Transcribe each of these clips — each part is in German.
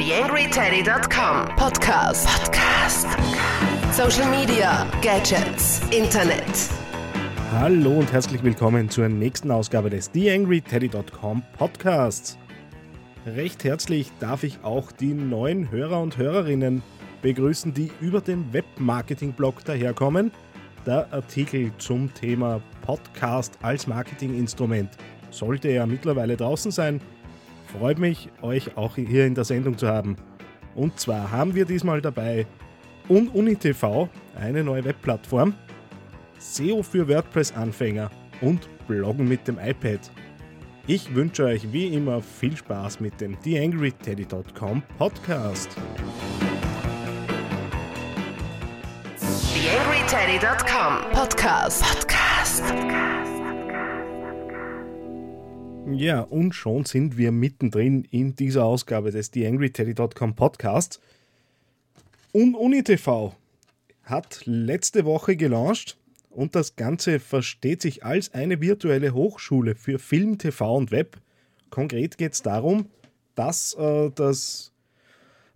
TheAngryTeddy.com Podcast. Podcast. Social Media, Gadgets, Internet. Hallo und herzlich willkommen zur nächsten Ausgabe des TheAngryTeddy.com Podcasts. Recht herzlich darf ich auch die neuen Hörer und Hörerinnen begrüßen, die über den Webmarketing-Blog daherkommen. Der Artikel zum Thema Podcast als Marketinginstrument sollte ja mittlerweile draußen sein. Freut mich, euch auch hier in der Sendung zu haben. Und zwar haben wir diesmal dabei UnUniTV, eine neue Webplattform, SEO für WordPress-Anfänger und Bloggen mit dem iPad. Ich wünsche euch wie immer viel Spaß mit dem TheAngryTeddy.com Podcast. TheAngryTeddy.com Podcast. Podcast. Ja, und schon sind wir mittendrin in dieser Ausgabe des TheAngryTeddy.com Podcasts. Und UniTV hat letzte Woche gelauncht und das Ganze versteht sich als eine virtuelle Hochschule für Film, TV und Web. Konkret geht es darum, dass äh, das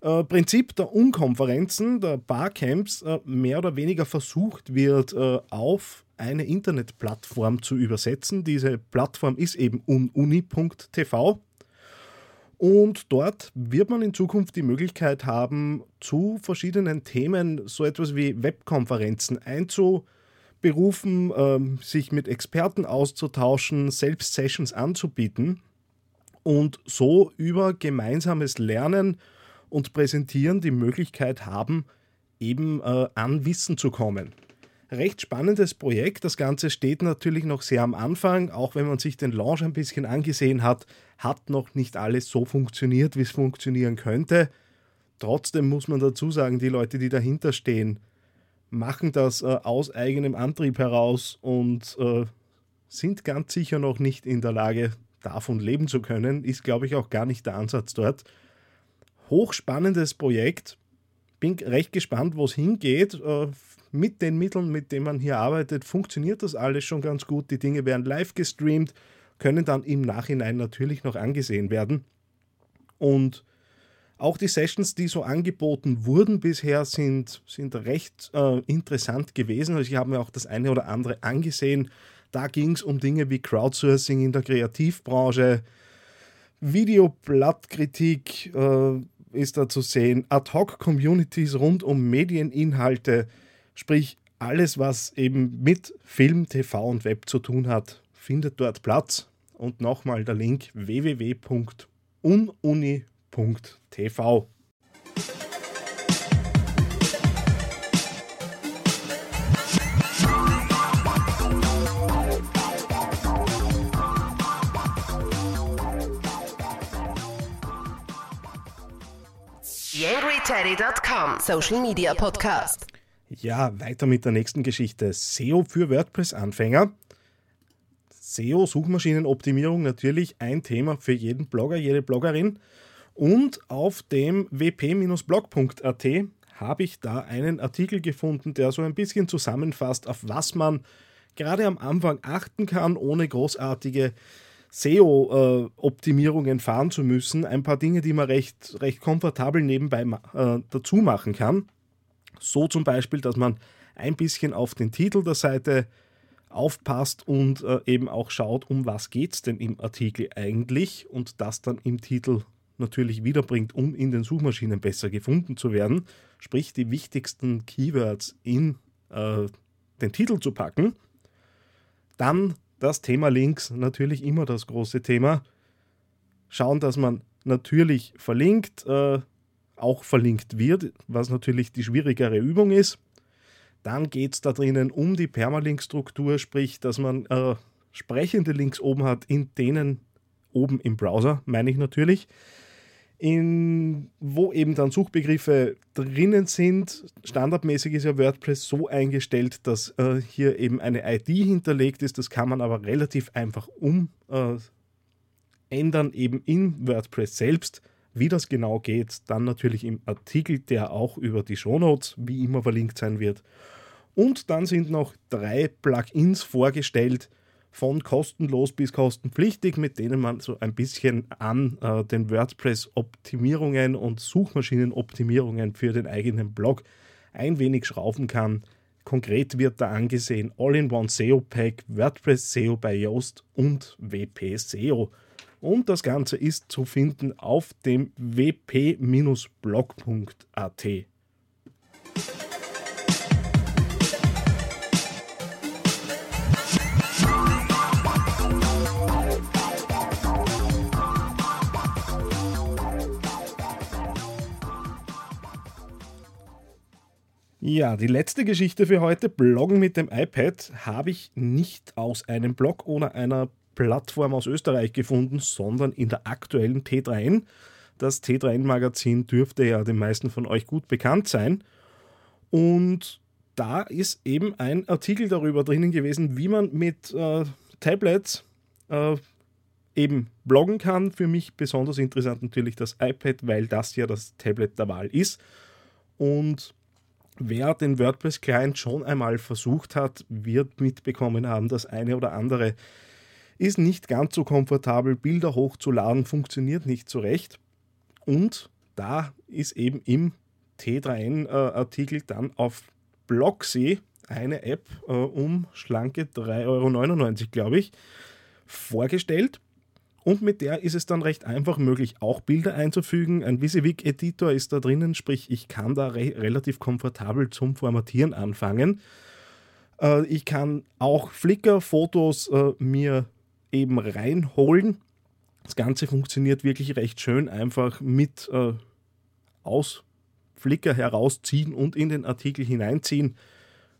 äh, Prinzip der Unkonferenzen, der Barcamps, äh, mehr oder weniger versucht wird, äh, auf eine Internetplattform zu übersetzen. Diese Plattform ist eben ununi.tv. Und dort wird man in Zukunft die Möglichkeit haben, zu verschiedenen Themen so etwas wie Webkonferenzen einzuberufen, äh, sich mit Experten auszutauschen, selbst Sessions anzubieten und so über gemeinsames Lernen und Präsentieren die Möglichkeit haben, eben äh, an Wissen zu kommen recht spannendes Projekt. Das Ganze steht natürlich noch sehr am Anfang, auch wenn man sich den Launch ein bisschen angesehen hat, hat noch nicht alles so funktioniert, wie es funktionieren könnte. Trotzdem muss man dazu sagen, die Leute, die dahinter stehen, machen das äh, aus eigenem Antrieb heraus und äh, sind ganz sicher noch nicht in der Lage, davon leben zu können. Ist, glaube ich, auch gar nicht der Ansatz dort. Hochspannendes Projekt. Bin recht gespannt, wo es hingeht. Äh, mit den Mitteln, mit denen man hier arbeitet, funktioniert das alles schon ganz gut. Die Dinge werden live gestreamt, können dann im Nachhinein natürlich noch angesehen werden. Und auch die Sessions, die so angeboten wurden bisher, sind, sind recht äh, interessant gewesen. Also ich habe mir auch das eine oder andere angesehen. Da ging es um Dinge wie Crowdsourcing in der Kreativbranche, Videoblattkritik äh, ist da zu sehen, Ad-Hoc-Communities rund um Medieninhalte, Sprich, alles, was eben mit Film, TV und Web zu tun hat, findet dort Platz. Und nochmal der Link www.ununi.tv. TheAngryTeddy.com Social Media Podcast. Ja, weiter mit der nächsten Geschichte. SEO für WordPress-Anfänger. SEO-Suchmaschinenoptimierung natürlich ein Thema für jeden Blogger, jede Bloggerin. Und auf dem wp-blog.at habe ich da einen Artikel gefunden, der so ein bisschen zusammenfasst, auf was man gerade am Anfang achten kann, ohne großartige SEO-Optimierungen fahren zu müssen. Ein paar Dinge, die man recht, recht komfortabel nebenbei äh, dazu machen kann. So zum Beispiel, dass man ein bisschen auf den Titel der Seite aufpasst und äh, eben auch schaut, um was geht es denn im Artikel eigentlich und das dann im Titel natürlich wiederbringt, um in den Suchmaschinen besser gefunden zu werden. Sprich, die wichtigsten Keywords in äh, den Titel zu packen. Dann das Thema Links, natürlich immer das große Thema. Schauen, dass man natürlich verlinkt, äh, auch verlinkt wird, was natürlich die schwierigere Übung ist. Dann geht es da drinnen um die Permalink-Struktur, sprich, dass man äh, sprechende Links oben hat, in denen oben im Browser, meine ich natürlich, in, wo eben dann Suchbegriffe drinnen sind. Standardmäßig ist ja WordPress so eingestellt, dass äh, hier eben eine ID hinterlegt ist. Das kann man aber relativ einfach umändern, äh, eben in WordPress selbst. Wie das genau geht, dann natürlich im Artikel, der auch über die Shownotes wie immer verlinkt sein wird. Und dann sind noch drei Plugins vorgestellt, von kostenlos bis kostenpflichtig, mit denen man so ein bisschen an äh, den WordPress-Optimierungen und Suchmaschinenoptimierungen für den eigenen Blog ein wenig schrauben kann. Konkret wird da angesehen All-in-One SEO Pack, WordPress SEO bei Yoast und WP SEO. Und das Ganze ist zu finden auf dem wp-blog.at. Ja, die letzte Geschichte für heute, Bloggen mit dem iPad, habe ich nicht aus einem Blog oder einer Plattform aus Österreich gefunden, sondern in der aktuellen T3N. Das T3N-Magazin dürfte ja den meisten von euch gut bekannt sein. Und da ist eben ein Artikel darüber drinnen gewesen, wie man mit äh, Tablets äh, eben bloggen kann. Für mich besonders interessant natürlich das iPad, weil das ja das Tablet der Wahl ist. Und Wer den WordPress-Client schon einmal versucht hat, wird mitbekommen haben, dass eine oder andere ist nicht ganz so komfortabel, Bilder hochzuladen, funktioniert nicht so recht. Und da ist eben im T3N-Artikel dann auf Blocksee eine App äh, um schlanke 3,99 Euro, glaube ich, vorgestellt, und mit der ist es dann recht einfach möglich, auch Bilder einzufügen. Ein WYSIWYG-Editor ist da drinnen, sprich, ich kann da re relativ komfortabel zum Formatieren anfangen. Äh, ich kann auch Flickr-Fotos äh, mir eben reinholen. Das Ganze funktioniert wirklich recht schön, einfach mit äh, aus Flickr herausziehen und in den Artikel hineinziehen.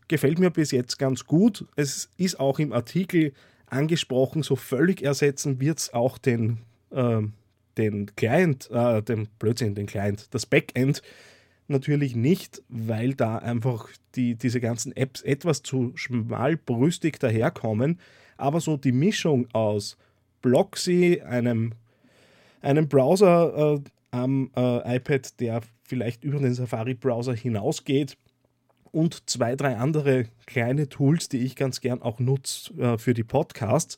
Gefällt mir bis jetzt ganz gut. Es ist auch im Artikel angesprochen, so völlig ersetzen wird es auch den, äh, den Client, äh, den Blödsinn, den Client, das Backend natürlich nicht, weil da einfach die, diese ganzen Apps etwas zu schmalbrüstig daherkommen. Aber so die Mischung aus Blocksy, einem, einem Browser äh, am äh, iPad, der vielleicht über den Safari-Browser hinausgeht, und zwei, drei andere kleine Tools, die ich ganz gern auch nutze äh, für die Podcasts.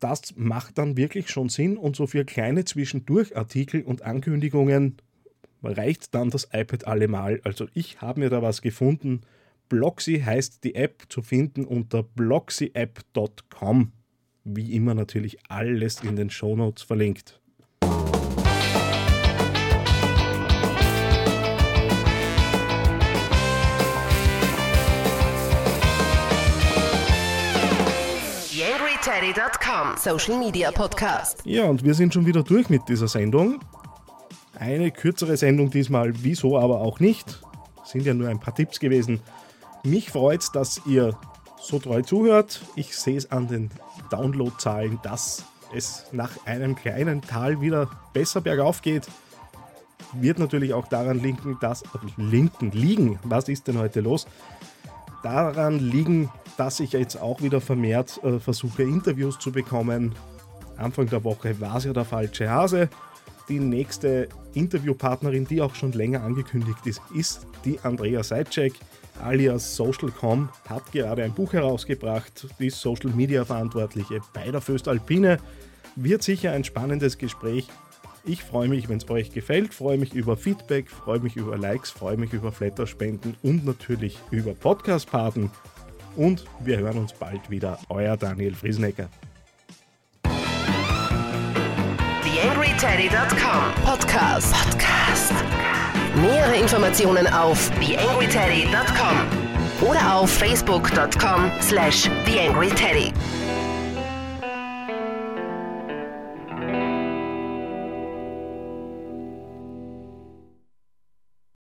Das macht dann wirklich schon Sinn und so für kleine Zwischendurchartikel und Ankündigungen reicht dann das iPad allemal. Also ich habe mir da was gefunden. Blocksy heißt die App zu finden unter blocksyapp.com. Wie immer natürlich alles in den Shownotes verlinkt. TheAngryTeddy.com Social Media Podcast. Ja, und wir sind schon wieder durch mit dieser Sendung. Eine kürzere Sendung diesmal, wieso aber auch nicht. Sind ja nur ein paar Tipps gewesen. Mich freut es, dass ihr so treu zuhört. Ich sehe es an den Downloadzahlen, dass es nach einem kleinen Tal wieder besser bergauf geht. Wird natürlich auch daran linken, dass, linken, liegen, was ist denn heute los? Daran liegen, dass ich jetzt auch wieder vermehrt äh, versuche, Interviews zu bekommen. Anfang der Woche war es ja der falsche Hase. Die nächste Interviewpartnerin, die auch schon länger angekündigt ist, ist die Andrea Seitschek alias Socialcom, hat gerade ein Buch herausgebracht, die Social Media Verantwortliche bei der Föstalpine. Wird sicher ein spannendes Gespräch. Ich freue mich, wenn es euch gefällt, freue mich über Feedback, freue mich über Likes, freue mich über Flatterspenden und natürlich über Podcast-Paten und wir hören uns bald wieder. Euer Daniel Friesenecker. TheAngryTeddy.com Podcast. Podcast. Nähere Informationen auf TheAngryTeddy.com oder auf Facebook.com slash TheAngryTeddy.